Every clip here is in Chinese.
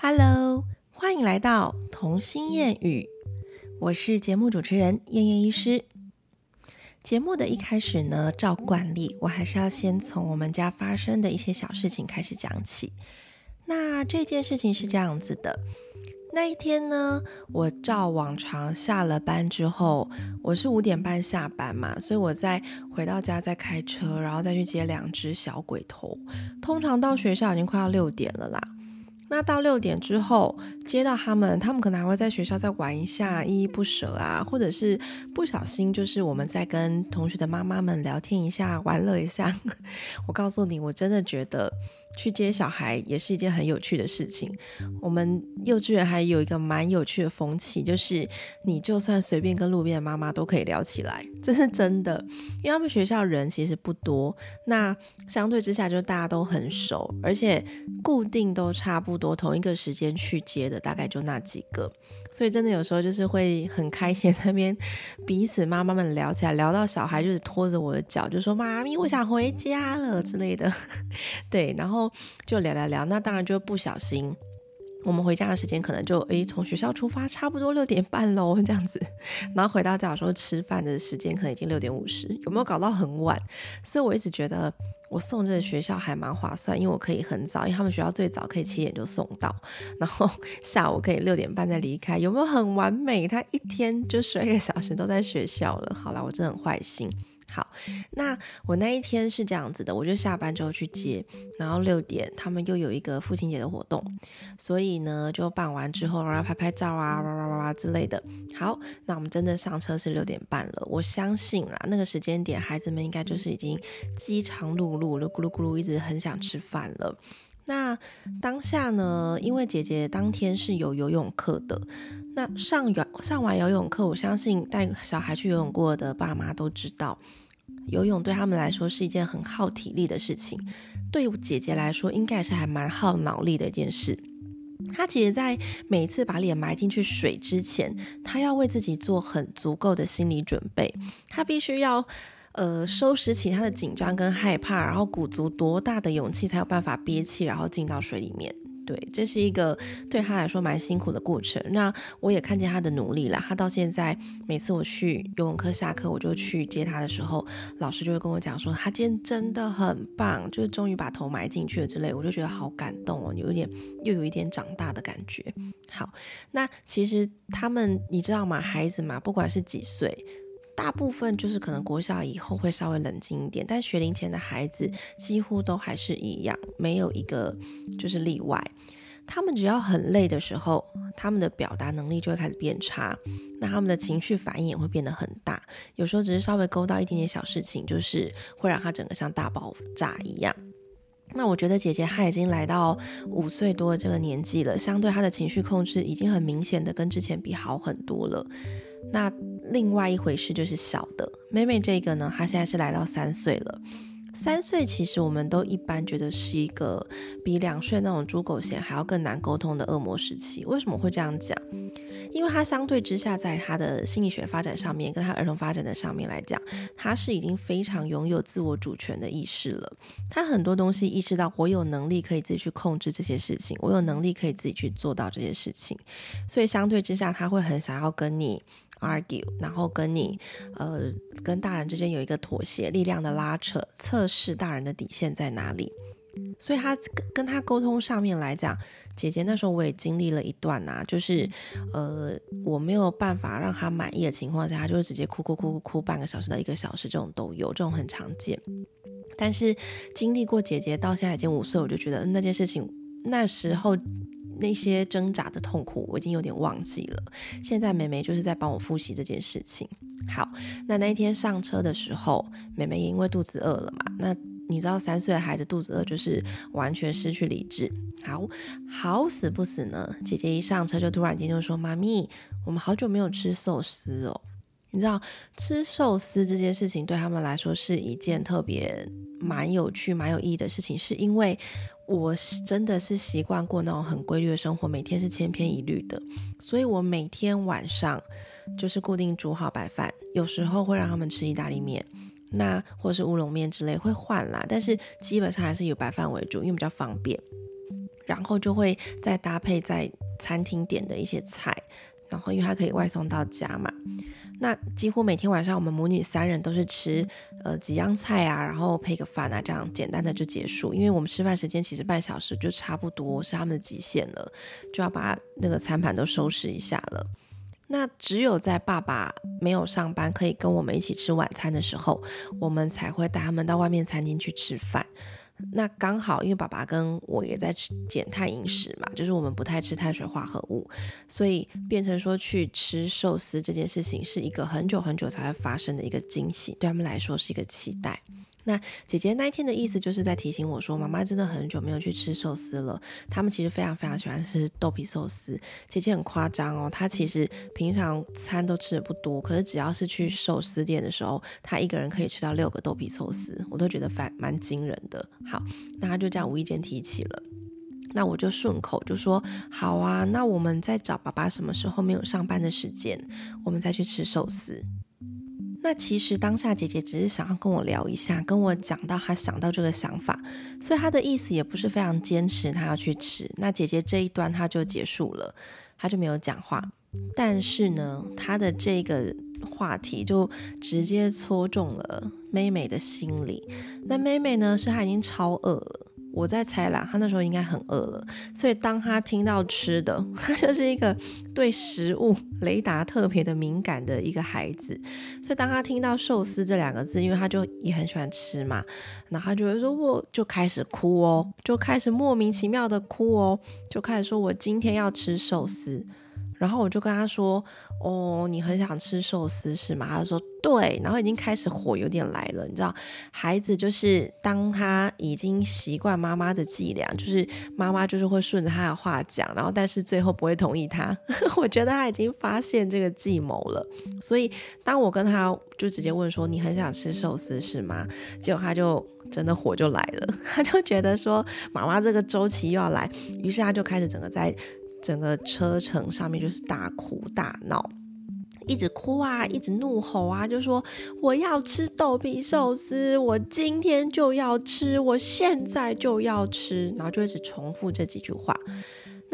Hello，欢迎来到童心谚语，我是节目主持人燕燕医师。节目的一开始呢，照惯例，我还是要先从我们家发生的一些小事情开始讲起。那这件事情是这样子的，那一天呢，我照往常下了班之后，我是五点半下班嘛，所以我在回到家再开车，然后再去接两只小鬼头。通常到学校已经快要六点了啦。那到六点之后接到他们，他们可能还会在学校再玩一下，依依不舍啊，或者是不小心就是我们在跟同学的妈妈们聊天一下，玩乐一下。我告诉你，我真的觉得。去接小孩也是一件很有趣的事情。我们幼稚园还有一个蛮有趣的风气，就是你就算随便跟路边的妈妈都可以聊起来，这是真的。因为他们学校人其实不多，那相对之下就大家都很熟，而且固定都差不多多同一个时间去接的，大概就那几个。所以真的有时候就是会很开心，那边彼此妈妈们聊起来，聊到小孩就是拖着我的脚，就说妈咪我想回家了之类的，对，然后就聊聊聊，那当然就不小心。我们回家的时间可能就诶，从学校出发差不多六点半喽，这样子，然后回到家说吃饭的时间可能已经六点五十，有没有搞到很晚？所以我一直觉得我送这个学校还蛮划算，因为我可以很早，因为他们学校最早可以七点就送到，然后 下午可以六点半再离开，有没有很完美？他一天就十二个小时都在学校了。好了，我真的很坏心。好，那我那一天是这样子的，我就下班之后去接，然后六点他们又有一个父亲节的活动，所以呢就办完之后，然后拍拍照啊，哇哇哇哇之类的。好，那我们真的上车是六点半了，我相信啦，那个时间点孩子们应该就是已经饥肠辘辘了，咕噜咕噜一直很想吃饭了。那当下呢，因为姐姐当天是有游泳课的。那上游上完游泳课，我相信带小孩去游泳过的爸妈都知道，游泳对他们来说是一件很耗体力的事情。对姐姐来说，应该是还蛮耗脑力的一件事。她其实，在每次把脸埋进去水之前，她要为自己做很足够的心理准备。她必须要呃收拾起她的紧张跟害怕，然后鼓足多大的勇气，才有办法憋气，然后进到水里面。对，这是一个对他来说蛮辛苦的过程。那我也看见他的努力了。他到现在每次我去游泳课下课，我就去接他的时候，老师就会跟我讲说，他今天真的很棒，就是终于把头埋进去了之类。我就觉得好感动哦，有一点又有一点长大的感觉。好，那其实他们你知道吗？孩子嘛，不管是几岁。大部分就是可能国小以后会稍微冷静一点，但学龄前的孩子几乎都还是一样，没有一个就是例外。他们只要很累的时候，他们的表达能力就会开始变差，那他们的情绪反应也会变得很大。有时候只是稍微勾到一点点小事情，就是会让他整个像大爆炸一样。那我觉得姐姐她已经来到五岁多这个年纪了，相对她的情绪控制已经很明显的跟之前比好很多了。那另外一回事就是小的妹妹这个呢，她现在是来到三岁了。三岁其实我们都一般觉得是一个比两岁那种猪狗嫌还要更难沟通的恶魔时期。为什么会这样讲？因为他相对之下，在他的心理学发展上面，跟他儿童发展的上面来讲，他是已经非常拥有自我主权的意识了。他很多东西意识到，我有能力可以自己去控制这些事情，我有能力可以自己去做到这些事情。所以相对之下，他会很想要跟你 argue，然后跟你呃跟大人之间有一个妥协、力量的拉扯，测试大人的底线在哪里。所以他跟跟他沟通上面来讲。姐姐那时候我也经历了一段呐，就是呃我没有办法让他满意的情况下，他就会直接哭哭哭哭哭半个小时到一个小时，这种都有，这种很常见。但是经历过姐姐到现在已经五岁，我就觉得那件事情那时候那些挣扎的痛苦我已经有点忘记了。现在妹妹就是在帮我复习这件事情。好，那那一天上车的时候，妹妹因为肚子饿了嘛，那。你知道三岁的孩子肚子饿就是完全失去理智，好好死不死呢？姐姐一上车就突然间就说：“妈咪，我们好久没有吃寿司哦。”你知道吃寿司这件事情对他们来说是一件特别蛮有趣、蛮有意义的事情，是因为我真的是习惯过那种很规律的生活，每天是千篇一律的，所以我每天晚上就是固定煮好白饭，有时候会让他们吃意大利面。那或是乌龙面之类会换啦，但是基本上还是以白饭为主，因为比较方便。然后就会再搭配在餐厅点的一些菜，然后因为它可以外送到家嘛。那几乎每天晚上我们母女三人都是吃呃几样菜啊，然后配个饭啊，这样简单的就结束。因为我们吃饭时间其实半小时就差不多是他们的极限了，就要把那个餐盘都收拾一下了。那只有在爸爸没有上班可以跟我们一起吃晚餐的时候，我们才会带他们到外面餐厅去吃饭。那刚好，因为爸爸跟我也在吃减碳饮食嘛，就是我们不太吃碳水化合物，所以变成说去吃寿司这件事情是一个很久很久才会发生的一个惊喜，对他们来说是一个期待。那姐姐那一天的意思就是在提醒我说，妈妈真的很久没有去吃寿司了。他们其实非常非常喜欢吃豆皮寿司。姐姐很夸张哦，她其实平常餐都吃的不多，可是只要是去寿司店的时候，她一个人可以吃到六个豆皮寿司，我都觉得蛮蛮惊人的。好，那她就这样无意间提起了，那我就顺口就说好啊，那我们再找爸爸什么时候没有上班的时间，我们再去吃寿司。那其实当下姐姐只是想要跟我聊一下，跟我讲到她想到这个想法，所以她的意思也不是非常坚持她要去吃。那姐姐这一段她就结束了，她就没有讲话。但是呢，她的这个话题就直接戳中了妹妹的心里。那妹妹呢，是她已经超饿了。我在猜啦，他那时候应该很饿了，所以当他听到吃的，他就是一个对食物雷达特别的敏感的一个孩子，所以当他听到寿司这两个字，因为他就也很喜欢吃嘛，然后他就会说，我就开始哭哦，就开始莫名其妙的哭哦，就开始说我今天要吃寿司。然后我就跟他说：“哦，你很想吃寿司是吗？”他说：“对。”然后已经开始火有点来了，你知道，孩子就是当他已经习惯妈妈的伎俩，就是妈妈就是会顺着他的话讲，然后但是最后不会同意他。我觉得他已经发现这个计谋了，所以当我跟他就直接问说：“你很想吃寿司是吗？”结果他就真的火就来了，他就觉得说妈妈这个周期又要来，于是他就开始整个在。整个车程上面就是大哭大闹，一直哭啊，一直怒吼啊，就说我要吃豆皮寿司，我今天就要吃，我现在就要吃，然后就一直重复这几句话。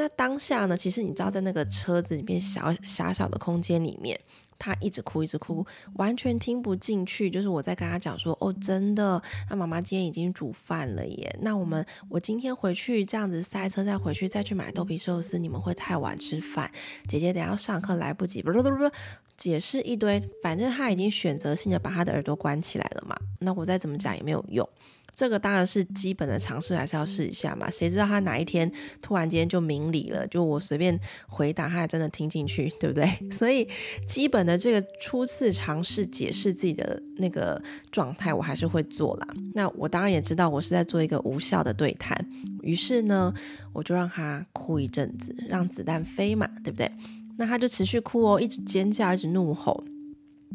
那当下呢，其实你知道，在那个车子里面小狭小的空间里面。他一直哭，一直哭，完全听不进去。就是我在跟他讲说：“哦，真的，那妈妈今天已经煮饭了耶。那我们，我今天回去这样子塞车，再回去再去买豆皮寿司，你们会太晚吃饭。姐姐等下上课来不及，不不不不，解释一堆。反正他已经选择性的把他的耳朵关起来了嘛。那我再怎么讲也没有用。”这个当然是基本的尝试，还是要试一下嘛？谁知道他哪一天突然间就明理了？就我随便回答，他还真的听进去，对不对？所以基本的这个初次尝试解释自己的那个状态，我还是会做啦。那我当然也知道我是在做一个无效的对谈，于是呢，我就让他哭一阵子，让子弹飞嘛，对不对？那他就持续哭哦，一直尖叫，一直怒吼。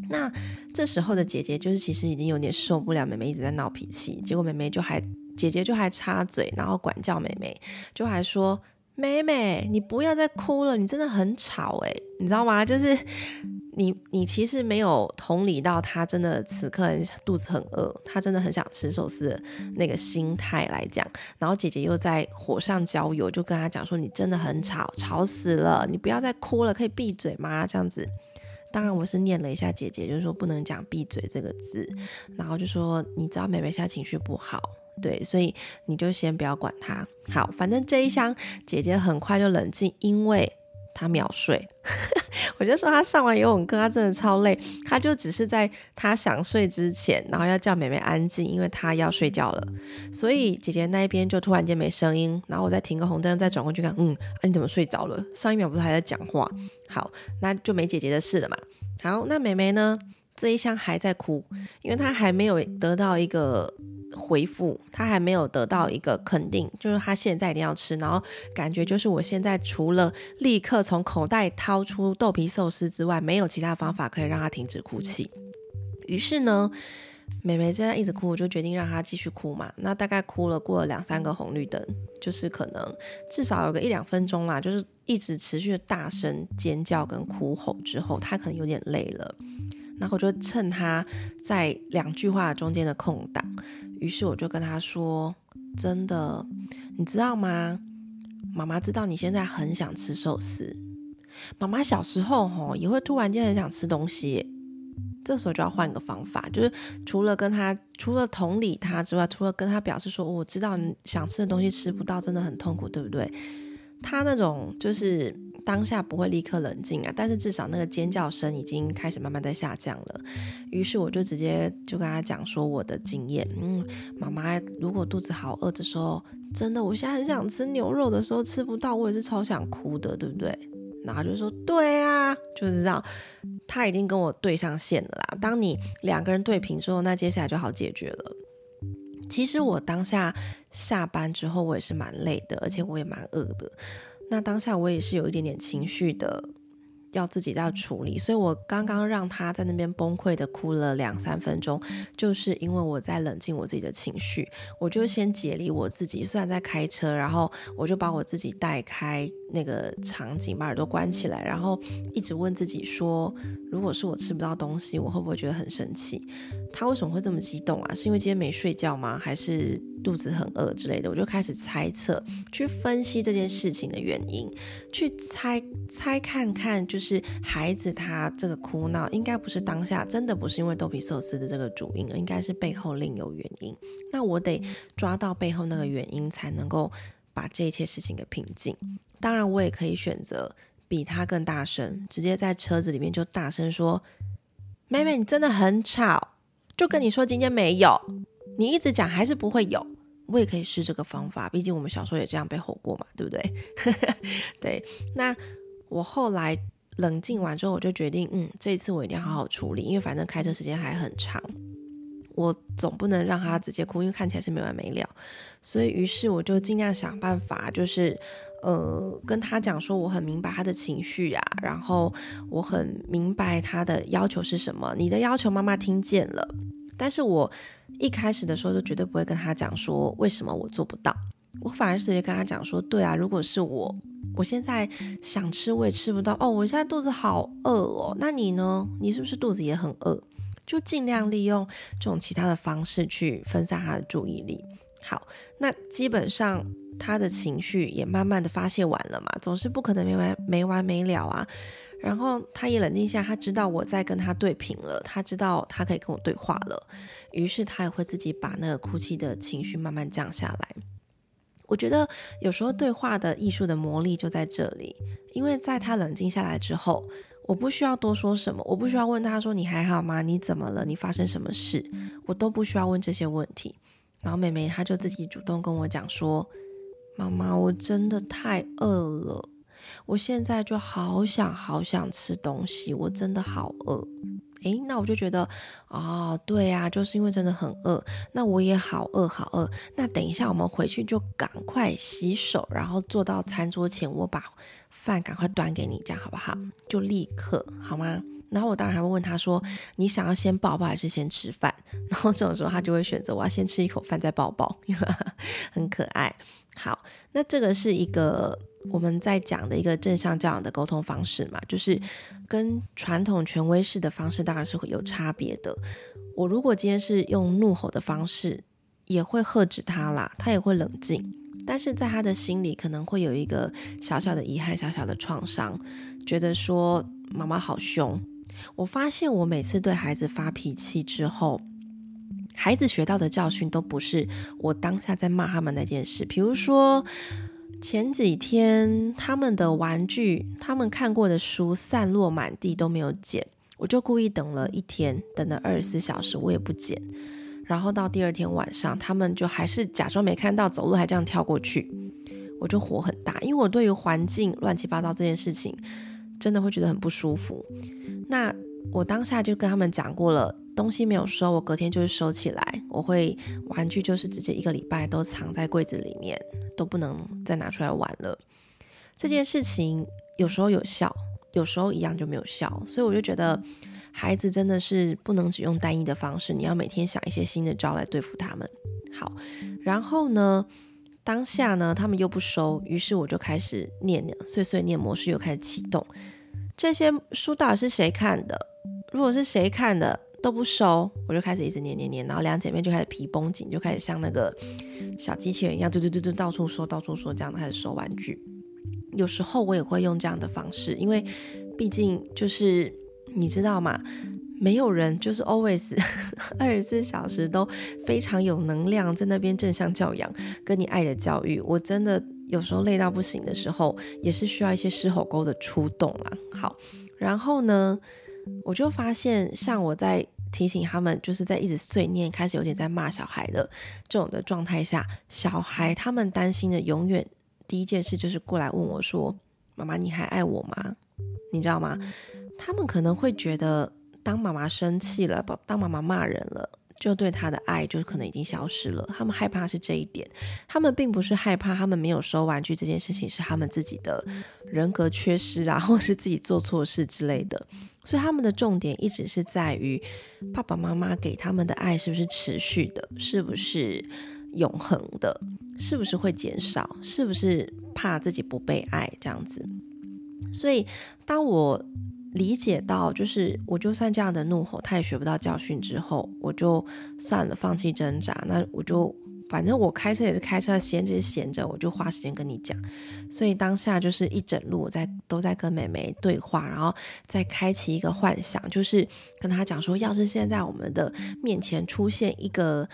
那这时候的姐姐就是其实已经有点受不了妹妹一直在闹脾气，结果妹妹就还姐姐就还插嘴，然后管教妹妹，就还说妹妹你不要再哭了，你真的很吵诶，你知道吗？就是你你其实没有同理到她真的此刻肚子很饿，她真的很想吃寿司的那个心态来讲，然后姐姐又在火上浇油，就跟她讲说你真的很吵，吵死了，你不要再哭了，可以闭嘴吗？这样子。当然，我是念了一下姐姐，就是说不能讲“闭嘴”这个字，然后就说你知道妹妹现在情绪不好，对，所以你就先不要管她。好，反正这一箱姐姐很快就冷静，因为他秒睡。我就说他上完游泳课，他真的超累，他就只是在他想睡之前，然后要叫妹妹安静，因为他要睡觉了。所以姐姐那一边就突然间没声音，然后我再停个红灯，再转过去看，嗯，啊你怎么睡着了？上一秒不是还在讲话？好，那就没姐姐的事了嘛。好，那妹妹呢？这一箱还在哭，因为他还没有得到一个回复，他还没有得到一个肯定，就是他现在一定要吃，然后感觉就是我现在除了立刻从口袋掏出豆皮寿司之外，没有其他方法可以让他停止哭泣。于是呢。妹妹现在一直哭，我就决定让她继续哭嘛。那大概哭了过了两三个红绿灯，就是可能至少有个一两分钟啦，就是一直持续的大声尖叫跟哭吼之后，她可能有点累了。然后我就趁他在两句话中间的空档，于是我就跟他说：“真的，你知道吗？妈妈知道你现在很想吃寿司。妈妈小时候吼也会突然间很想吃东西，这时候就要换个方法，就是除了跟他除了同理他之外，除了跟他表示说我知道你想吃的东西吃不到，真的很痛苦，对不对？他那种就是。”当下不会立刻冷静啊，但是至少那个尖叫声已经开始慢慢在下降了。于是我就直接就跟他讲说我的经验，嗯，妈妈如果肚子好饿的时候，真的我现在很想吃牛肉的时候吃不到，我也是超想哭的，对不对？然后就说对啊，就是这样，他已经跟我对上线了啦。当你两个人对平之后，那接下来就好解决了。其实我当下下班之后，我也是蛮累的，而且我也蛮饿的。那当下我也是有一点点情绪的，要自己在处理，所以我刚刚让他在那边崩溃的哭了两三分钟，就是因为我在冷静我自己的情绪，我就先解离我自己，虽然在开车，然后我就把我自己带开。那个场景，把耳朵关起来，然后一直问自己说：如果是我吃不到东西，我会不会觉得很生气？他为什么会这么激动啊？是因为今天没睡觉吗？还是肚子很饿之类的？我就开始猜测，去分析这件事情的原因，去猜猜看看，就是孩子他这个哭闹，应该不是当下真的不是因为豆皮寿司的这个主因，应该是背后另有原因。那我得抓到背后那个原因，才能够把这一切事情给平静。当然，我也可以选择比他更大声，直接在车子里面就大声说：“妹妹，你真的很吵。”就跟你说今天没有，你一直讲还是不会有。我也可以试这个方法，毕竟我们小时候也这样被吼过嘛，对不对？对。那我后来冷静完之后，我就决定，嗯，这一次我一定要好好处理，因为反正开车时间还很长。我总不能让他直接哭，因为看起来是没完没了。所以，于是我就尽量想办法，就是呃，跟他讲说，我很明白他的情绪啊，然后我很明白他的要求是什么。你的要求妈妈听见了，但是我一开始的时候就绝对不会跟他讲说为什么我做不到，我反而直接跟他讲说，对啊，如果是我，我现在想吃我也吃不到哦，我现在肚子好饿哦，那你呢？你是不是肚子也很饿？就尽量利用这种其他的方式去分散他的注意力。好，那基本上他的情绪也慢慢的发泄完了嘛，总是不可能没完没完没了啊。然后他也冷静下，他知道我在跟他对平了，他知道他可以跟我对话了，于是他也会自己把那个哭泣的情绪慢慢降下来。我觉得有时候对话的艺术的魔力就在这里，因为在他冷静下来之后。我不需要多说什么，我不需要问他说你还好吗？你怎么了？你发生什么事？我都不需要问这些问题。然后妹妹她就自己主动跟我讲说：“妈妈，我真的太饿了，我现在就好想好想吃东西，我真的好饿。”诶，那我就觉得，哦，对呀，就是因为真的很饿，那我也好饿好饿。那等一下我们回去就赶快洗手，然后坐到餐桌前，我把。饭赶快端给你，这样好不好？就立刻好吗？然后我当然还会问他说：“你想要先抱抱还是先吃饭？” 然后这种时候他就会选择我要先吃一口饭再抱抱，很可爱。好，那这个是一个我们在讲的一个正向教养的沟通方式嘛，就是跟传统权威式的方式当然是会有差别的。我如果今天是用怒吼的方式，也会喝止他啦，他也会冷静。但是在他的心里可能会有一个小小的遗憾、小小的创伤，觉得说妈妈好凶。我发现我每次对孩子发脾气之后，孩子学到的教训都不是我当下在骂他们那件事。比如说前几天他们的玩具、他们看过的书散落满地都没有捡，我就故意等了一天，等了二十四小时，我也不捡。然后到第二天晚上，他们就还是假装没看到，走路还这样跳过去，我就火很大，因为我对于环境乱七八糟这件事情，真的会觉得很不舒服。那我当下就跟他们讲过了，东西没有收，我隔天就是收起来，我会玩具就是直接一个礼拜都藏在柜子里面，都不能再拿出来玩了。这件事情有时候有效，有时候一样就没有效，所以我就觉得。孩子真的是不能只用单一的方式，你要每天想一些新的招来对付他们。好，然后呢，当下呢，他们又不收，于是我就开始念碎碎念模式又开始启动。这些书到底是谁看的？如果是谁看的都不收，我就开始一直念念念，然后两姐妹就开始皮绷紧，就开始像那个小机器人一样，嘟嘟嘟嘟到处说，到处说，这样开始收玩具。有时候我也会用这样的方式，因为毕竟就是你知道吗？没有人就是 always 二十四小时都非常有能量，在那边正向教养，跟你爱的教育。我真的有时候累到不行的时候，也是需要一些狮吼沟的出动啦。好，然后呢，我就发现，像我在提醒他们，就是在一直碎念，开始有点在骂小孩的这种的状态下，小孩他们担心的永远第一件事就是过来问我说：“妈妈，你还爱我吗？”你知道吗？他们可能会觉得。当妈妈生气了，当妈妈骂人了，就对他的爱就可能已经消失了。他们害怕是这一点，他们并不是害怕他们没有收玩具这件事情是他们自己的人格缺失啊，或是自己做错事之类的。所以他们的重点一直是在于爸爸妈妈给他们的爱是不是持续的，是不是永恒的，是不是会减少，是不是怕自己不被爱这样子。所以当我。理解到，就是我就算这样的怒吼，他也学不到教训。之后我就算了，放弃挣扎。那我就反正我开车也是开车，闲着也闲着，我就花时间跟你讲。所以当下就是一整路我在都在跟美眉对话，然后再开启一个幻想，就是跟他讲说，要是现在我们的面前出现一个。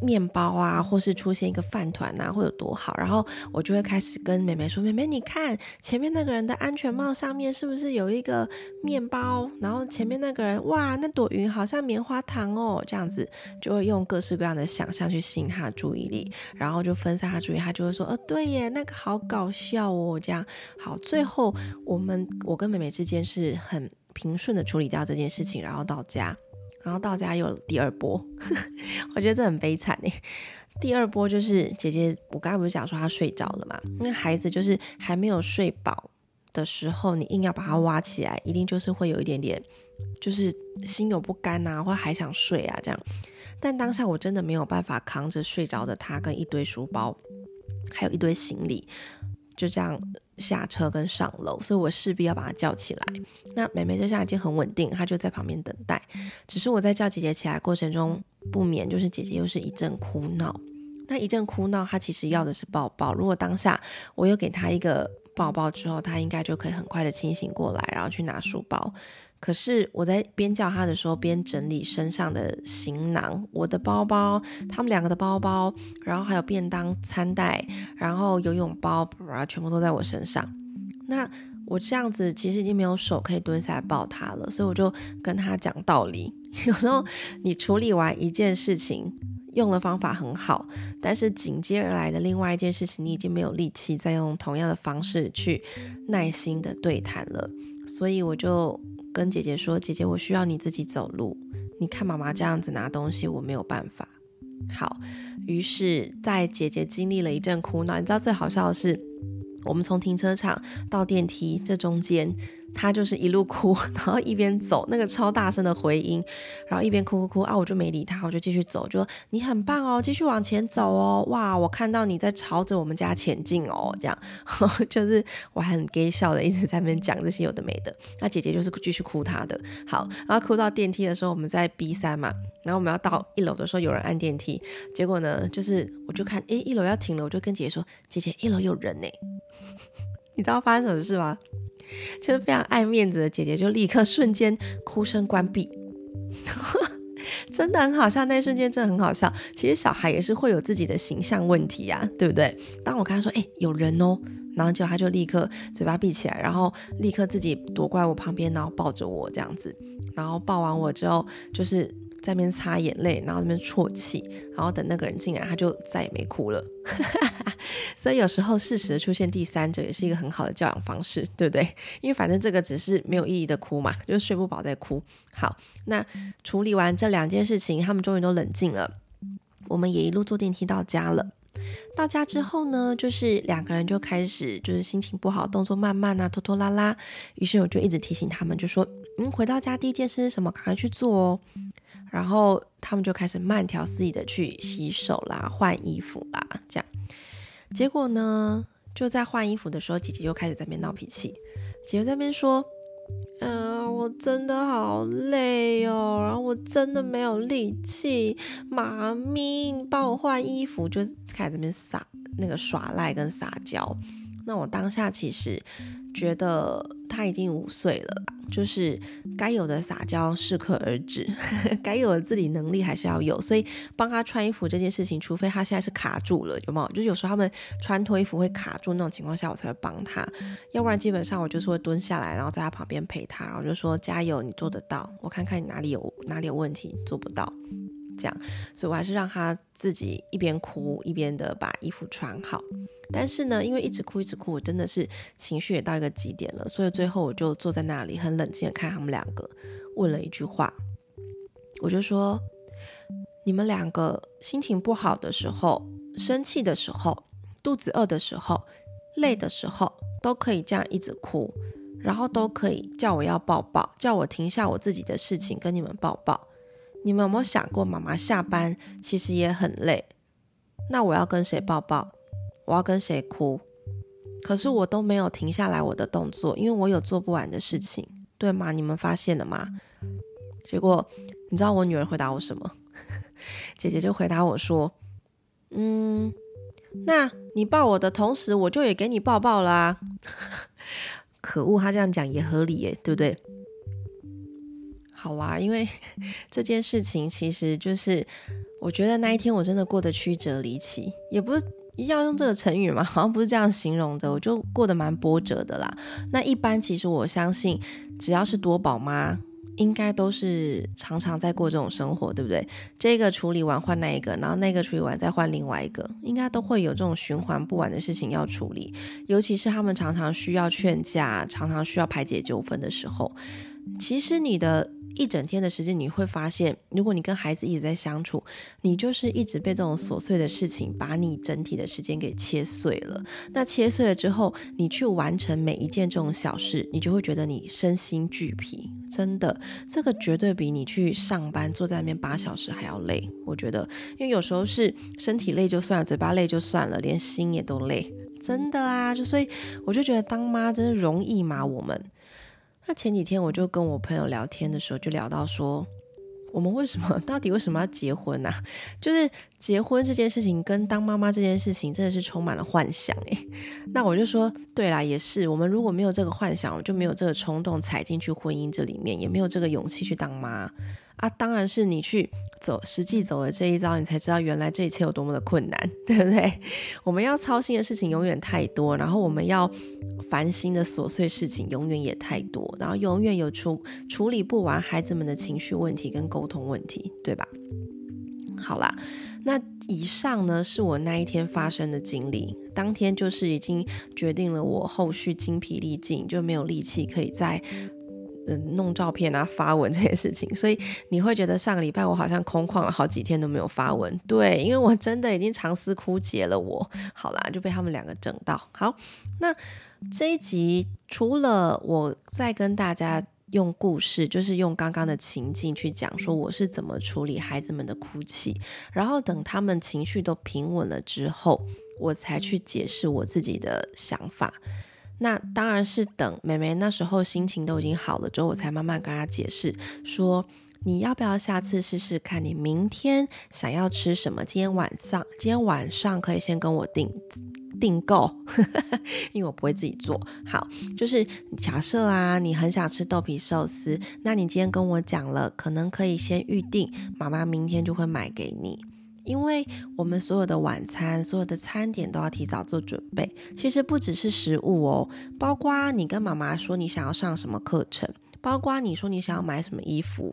面包啊，或是出现一个饭团啊，会有多好？然后我就会开始跟妹妹说：“妹妹，你看前面那个人的安全帽上面是不是有一个面包？然后前面那个人，哇，那朵云好像棉花糖哦。”这样子就会用各式各样的想象去吸引他的注意力，然后就分散他注意，他就会说：“哦，对耶，那个好搞笑哦。”这样好，最后我们我跟妹妹之间是很平顺的处理掉这件事情，然后到家。然后到家又第二波，我觉得这很悲惨哎。第二波就是姐姐，我刚才不是讲说她睡着了嘛？那孩子就是还没有睡饱的时候，你硬要把他挖起来，一定就是会有一点点，就是心有不甘啊，或还想睡啊这样。但当下我真的没有办法扛着睡着的他跟一堆书包，还有一堆行李，就这样。下车跟上楼，所以我势必要把他叫起来。那妹妹这下已经很稳定，她就在旁边等待。只是我在叫姐姐起来过程中，不免就是姐姐又是一阵哭闹。那一阵哭闹，她其实要的是抱抱。如果当下我又给她一个抱抱之后，她应该就可以很快的清醒过来，然后去拿书包。可是我在边叫他的时候，边整理身上的行囊，我的包包，他们两个的包包，然后还有便当餐袋，然后游泳包，啊全部都在我身上。那我这样子其实已经没有手可以蹲下来抱他了，所以我就跟他讲道理。有时候你处理完一件事情，用的方法很好，但是紧接而来的另外一件事情，你已经没有力气再用同样的方式去耐心的对谈了，所以我就。跟姐姐说：“姐姐，我需要你自己走路。你看妈妈这样子拿东西，我没有办法。”好，于是，在姐姐经历了一阵苦恼，你知道最好笑的是，我们从停车场到电梯这中间。他就是一路哭，然后一边走，那个超大声的回音，然后一边哭哭哭啊！我就没理他，我就继续走，就说你很棒哦，继续往前走哦，哇！我看到你在朝着我们家前进哦，这样 就是我还很 gay 笑的，一直在那边讲这些有的没的。那姐姐就是继续哭她的，好，然后哭到电梯的时候，我们在 B 三嘛，然后我们要到一楼的时候，有人按电梯，结果呢，就是我就看，诶，一楼要停了，我就跟姐姐说，姐姐，一楼有人呢，你知道发生什么事吗？就是非常爱面子的姐姐，就立刻瞬间哭声关闭，真的很好笑。那一瞬间真的很好笑。其实小孩也是会有自己的形象问题啊，对不对？当我跟他说：“哎，有人哦。”然后就他就立刻嘴巴闭起来，然后立刻自己躲过来我旁边，然后抱着我这样子。然后抱完我之后，就是。在那边擦眼泪，然后那边啜泣，然后等那个人进来，他就再也没哭了。所以有时候适时的出现第三者，也是一个很好的教养方式，对不对？因为反正这个只是没有意义的哭嘛，就是睡不饱在哭。好，那处理完这两件事情，他们终于都冷静了。我们也一路坐电梯到家了。到家之后呢，就是两个人就开始就是心情不好，动作慢慢啊，拖拖拉拉。于是我就一直提醒他们，就说：“嗯，回到家第一件事是什么？赶快去做哦。”然后他们就开始慢条斯理的去洗手啦、换衣服啦，这样。结果呢，就在换衣服的时候，姐姐就开始在那边闹脾气。姐姐在那边说：“嗯，我我真的好累哦，然后我真的没有力气。妈咪，你帮我换衣服，就开始这边撒那个耍赖跟撒娇。那我当下其实觉得他已经五岁了，就是该有的撒娇适可而止，该有的自理能力还是要有。所以帮他穿衣服这件事情，除非他现在是卡住了，有没有？就是有时候他们穿脱衣服会卡住那种情况下，我才会帮他。要不然基本上我就是会蹲下来，然后在他旁边陪他，然后就说加油，你做得到。我看看你哪里有哪里有问题，做不到。这样，所以我还是让他自己一边哭一边的把衣服穿好。但是呢，因为一直哭一直哭，我真的是情绪也到一个极点了，所以最后我就坐在那里很冷静的看他们两个，问了一句话，我就说：你们两个心情不好的时候、生气的时候、肚子饿的时候、累的时候，都可以这样一直哭，然后都可以叫我要抱抱，叫我停下我自己的事情跟你们抱抱。你们有没有想过，妈妈下班其实也很累？那我要跟谁抱抱？我要跟谁哭？可是我都没有停下来我的动作，因为我有做不完的事情，对吗？你们发现了吗？结果你知道我女儿回答我什么？姐姐就回答我说：“嗯，那你抱我的同时，我就也给你抱抱啦。”可恶，她这样讲也合理耶，对不对？好啦，因为 这件事情其实就是，我觉得那一天我真的过得曲折离奇，也不是要用这个成语嘛，好像不是这样形容的，我就过得蛮波折的啦。那一般其实我相信，只要是多宝妈，应该都是常常在过这种生活，对不对？这个处理完换那一个，然后那个处理完再换另外一个，应该都会有这种循环不完的事情要处理。尤其是他们常常需要劝架，常常需要排解纠纷的时候，其实你的。一整天的时间，你会发现，如果你跟孩子一直在相处，你就是一直被这种琐碎的事情把你整体的时间给切碎了。那切碎了之后，你去完成每一件这种小事，你就会觉得你身心俱疲。真的，这个绝对比你去上班坐在那边八小时还要累。我觉得，因为有时候是身体累就算了，嘴巴累就算了，连心也都累。真的啊，就所以我就觉得当妈真的容易吗？我们。那前几天我就跟我朋友聊天的时候，就聊到说，我们为什么 到底为什么要结婚呢？就是结婚这件事情跟当妈妈这件事情真的是充满了幻想诶。那我就说，对啦，也是，我们如果没有这个幻想，我就没有这个冲动踩进去婚姻这里面，也没有这个勇气去当妈。啊，当然是你去走实际走了这一招，你才知道原来这一切有多么的困难，对不对？我们要操心的事情永远太多，然后我们要烦心的琐碎事情永远也太多，然后永远有处处理不完孩子们的情绪问题跟沟通问题，对吧？好啦，那以上呢是我那一天发生的经历，当天就是已经决定了我后续精疲力尽，就没有力气可以再。嗯，弄照片啊，发文这些事情，所以你会觉得上个礼拜我好像空旷了好几天都没有发文。对，因为我真的已经长思枯竭了。我好啦，就被他们两个整到。好，那这一集除了我在跟大家用故事，就是用刚刚的情境去讲说我是怎么处理孩子们的哭泣，然后等他们情绪都平稳了之后，我才去解释我自己的想法。那当然是等妹妹那时候心情都已经好了之后，我才慢慢跟她解释说，你要不要下次试试看？你明天想要吃什么？今天晚上，今天晚上可以先跟我订订购，因为我不会自己做。好，就是假设啊，你很想吃豆皮寿司，那你今天跟我讲了，可能可以先预定，妈妈明天就会买给你。因为我们所有的晚餐、所有的餐点都要提早做准备。其实不只是食物哦，包括你跟妈妈说你想要上什么课程，包括你说你想要买什么衣服，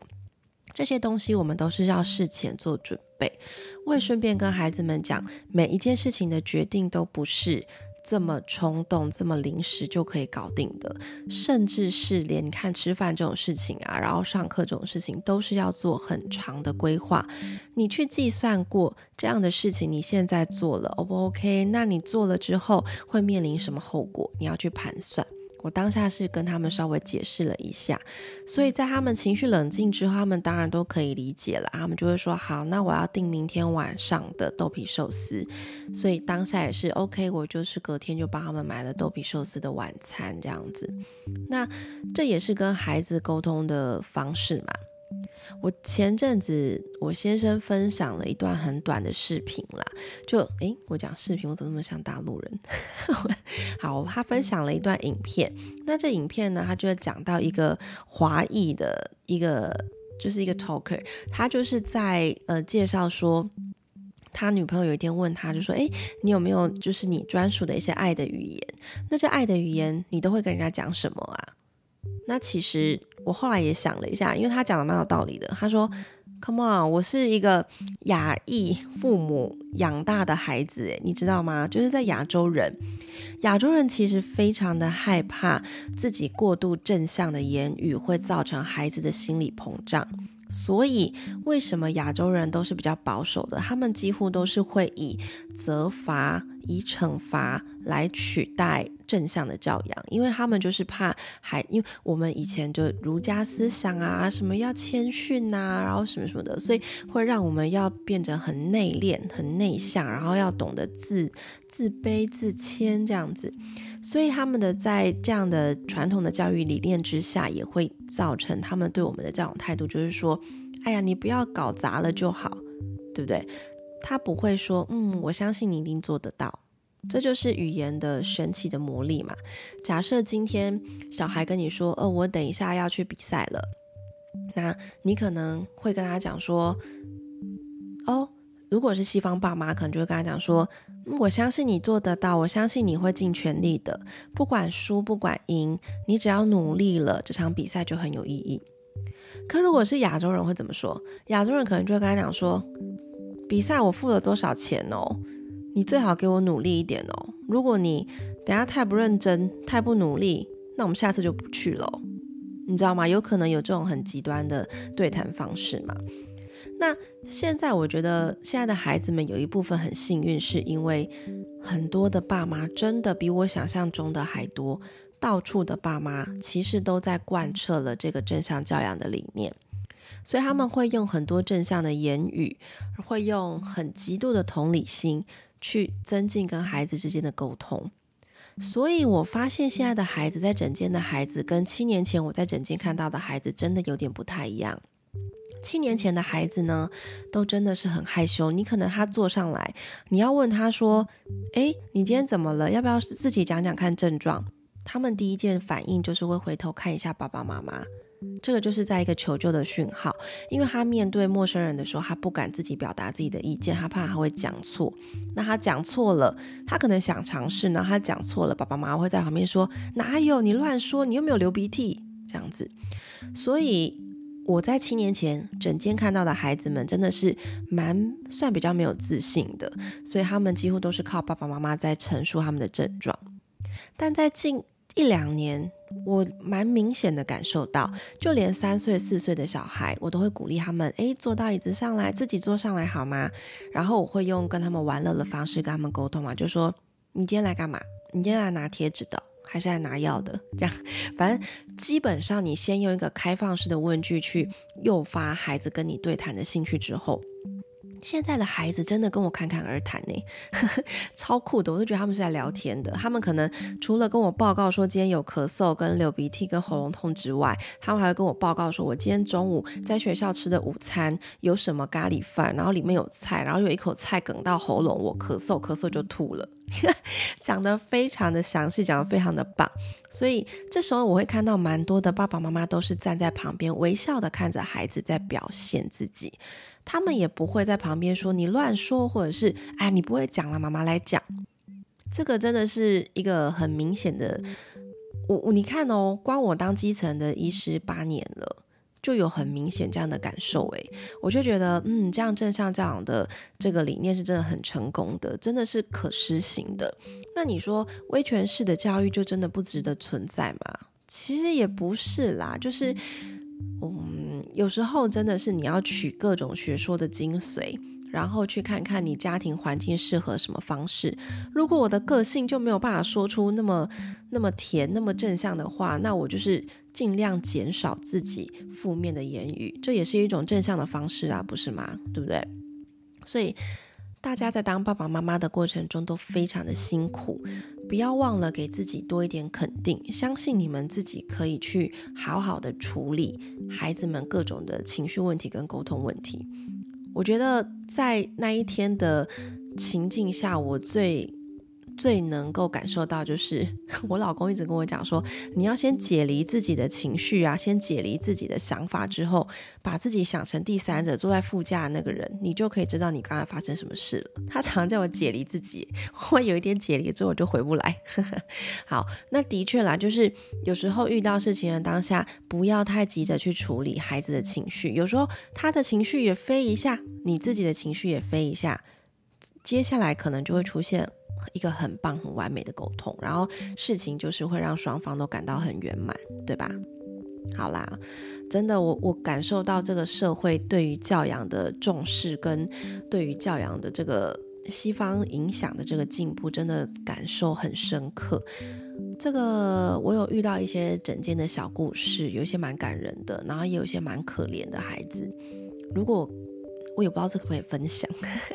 这些东西我们都是要事前做准备。我也顺便跟孩子们讲，每一件事情的决定都不是。这么冲动、这么临时就可以搞定的，甚至是连看吃饭这种事情啊，然后上课这种事情，都是要做很长的规划。你去计算过这样的事情，你现在做了，O 不 OK？那你做了之后会面临什么后果？你要去盘算。我当下是跟他们稍微解释了一下，所以在他们情绪冷静之后，他们当然都可以理解了。他们就会说：“好，那我要订明天晚上的豆皮寿司。”所以当下也是 OK，我就是隔天就帮他们买了豆皮寿司的晚餐这样子。那这也是跟孩子沟通的方式嘛。我前阵子我先生分享了一段很短的视频啦，就诶，我讲视频我怎么那么像大陆人？好，他分享了一段影片，那这影片呢，他就讲到一个华裔的一个就是一个 talker，他就是在呃介绍说，他女朋友有一天问他就说，诶，你有没有就是你专属的一些爱的语言？那这爱的语言你都会跟人家讲什么啊？那其实我后来也想了一下，因为他讲的蛮有道理的。他说：“Come on，我是一个亚裔父母养大的孩子，诶，你知道吗？就是在亚洲人，亚洲人其实非常的害怕自己过度正向的言语会造成孩子的心理膨胀。所以为什么亚洲人都是比较保守的？他们几乎都是会以责罚。”以惩罚来取代正向的教养，因为他们就是怕还，因为我们以前就儒家思想啊，什么要谦逊呐，然后什么什么的，所以会让我们要变得很内敛、很内向，然后要懂得自自卑、自谦这样子。所以他们的在这样的传统的教育理念之下，也会造成他们对我们的这种态度，就是说，哎呀，你不要搞砸了就好，对不对？他不会说，嗯，我相信你一定做得到。这就是语言的神奇的魔力嘛。假设今天小孩跟你说，哦，我等一下要去比赛了，那你可能会跟他讲说，哦，如果是西方爸妈，可能就会跟他讲说，我相信你做得到，我相信你会尽全力的，不管输不管赢，你只要努力了，这场比赛就很有意义。可如果是亚洲人会怎么说？亚洲人可能就会跟他讲说。比赛我付了多少钱哦？你最好给我努力一点哦。如果你等下太不认真、太不努力，那我们下次就不去了。你知道吗？有可能有这种很极端的对谈方式嘛？那现在我觉得现在的孩子们有一部分很幸运，是因为很多的爸妈真的比我想象中的还多，到处的爸妈其实都在贯彻了这个正向教养的理念。所以他们会用很多正向的言语，会用很极度的同理心去增进跟孩子之间的沟通。所以我发现现在的孩子在整间的孩子跟七年前我在整间看到的孩子真的有点不太一样。七年前的孩子呢，都真的是很害羞。你可能他坐上来，你要问他说：“诶，你今天怎么了？要不要自己讲讲看症状？”他们第一件反应就是会回头看一下爸爸妈妈。这个就是在一个求救的讯号，因为他面对陌生人的时候，他不敢自己表达自己的意见，他怕他会讲错。那他讲错了，他可能想尝试呢，他讲错了，爸爸妈妈会在旁边说：“哪有你乱说？你又没有流鼻涕。”这样子。所以我在七年前整间看到的孩子们，真的是蛮算比较没有自信的，所以他们几乎都是靠爸爸妈妈在陈述他们的症状。但在近一两年。我蛮明显的感受到，就连三岁、四岁的小孩，我都会鼓励他们，诶，坐到椅子上来，自己坐上来好吗？然后我会用跟他们玩乐的方式跟他们沟通嘛，就说你今天来干嘛？你今天来拿贴纸的，还是来拿药的？这样，反正基本上你先用一个开放式的问句去诱发孩子跟你对谈的兴趣之后。现在的孩子真的跟我侃侃而谈呢，超酷的，我都觉得他们是在聊天的。他们可能除了跟我报告说今天有咳嗽、跟流鼻涕、跟喉咙痛之外，他们还会跟我报告说，我今天中午在学校吃的午餐有什么咖喱饭，然后里面有菜，然后有一口菜梗到喉咙，我咳嗽咳嗽就吐了，讲得非常的详细，讲得非常的棒。所以这时候我会看到蛮多的爸爸妈妈都是站在旁边微笑的看着孩子在表现自己。他们也不会在旁边说你乱说，或者是哎，你不会讲了，妈妈来讲。这个真的是一个很明显的，我我你看哦，光我当基层的医师八年了，就有很明显这样的感受。诶，我就觉得，嗯，这样正向教养的这个理念是真的很成功的，真的是可施行的。那你说威权式的教育就真的不值得存在吗？其实也不是啦，就是。嗯，有时候真的是你要取各种学说的精髓，然后去看看你家庭环境适合什么方式。如果我的个性就没有办法说出那么那么甜、那么正向的话，那我就是尽量减少自己负面的言语，这也是一种正向的方式啊，不是吗？对不对？所以大家在当爸爸妈妈的过程中都非常的辛苦，不要忘了给自己多一点肯定，相信你们自己可以去好好的处理孩子们各种的情绪问题跟沟通问题。我觉得在那一天的情境下，我最最能够感受到，就是 我老公一直跟我讲说，你要先解离自己的情绪啊，先解离自己的想法之后，把自己想成第三者，坐在副驾那个人，你就可以知道你刚才发生什么事了。他常叫我解离自己，我有一点解离之后就回不来。好，那的确啦，就是有时候遇到事情的当下，不要太急着去处理孩子的情绪，有时候他的情绪也飞一下，你自己的情绪也飞一下，接下来可能就会出现。一个很棒、很完美的沟通，然后事情就是会让双方都感到很圆满，对吧？好啦，真的，我我感受到这个社会对于教养的重视，跟对于教养的这个西方影响的这个进步，真的感受很深刻。这个我有遇到一些整间的小故事，有一些蛮感人的，然后也有一些蛮可怜的孩子。如果我也不知道这可不可以分享。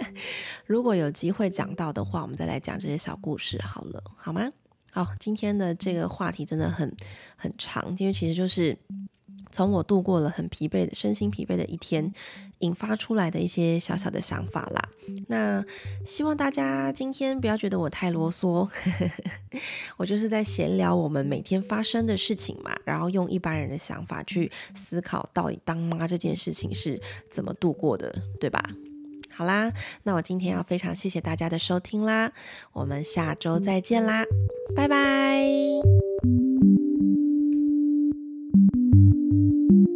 如果有机会讲到的话，我们再来讲这些小故事好了，好吗？好，今天的这个话题真的很很长，因为其实就是从我度过了很疲惫的身心疲惫的一天。引发出来的一些小小的想法啦，那希望大家今天不要觉得我太啰嗦，我就是在闲聊我们每天发生的事情嘛，然后用一般人的想法去思考到底当妈这件事情是怎么度过的，对吧？好啦，那我今天要非常谢谢大家的收听啦，我们下周再见啦，拜拜。Thank you.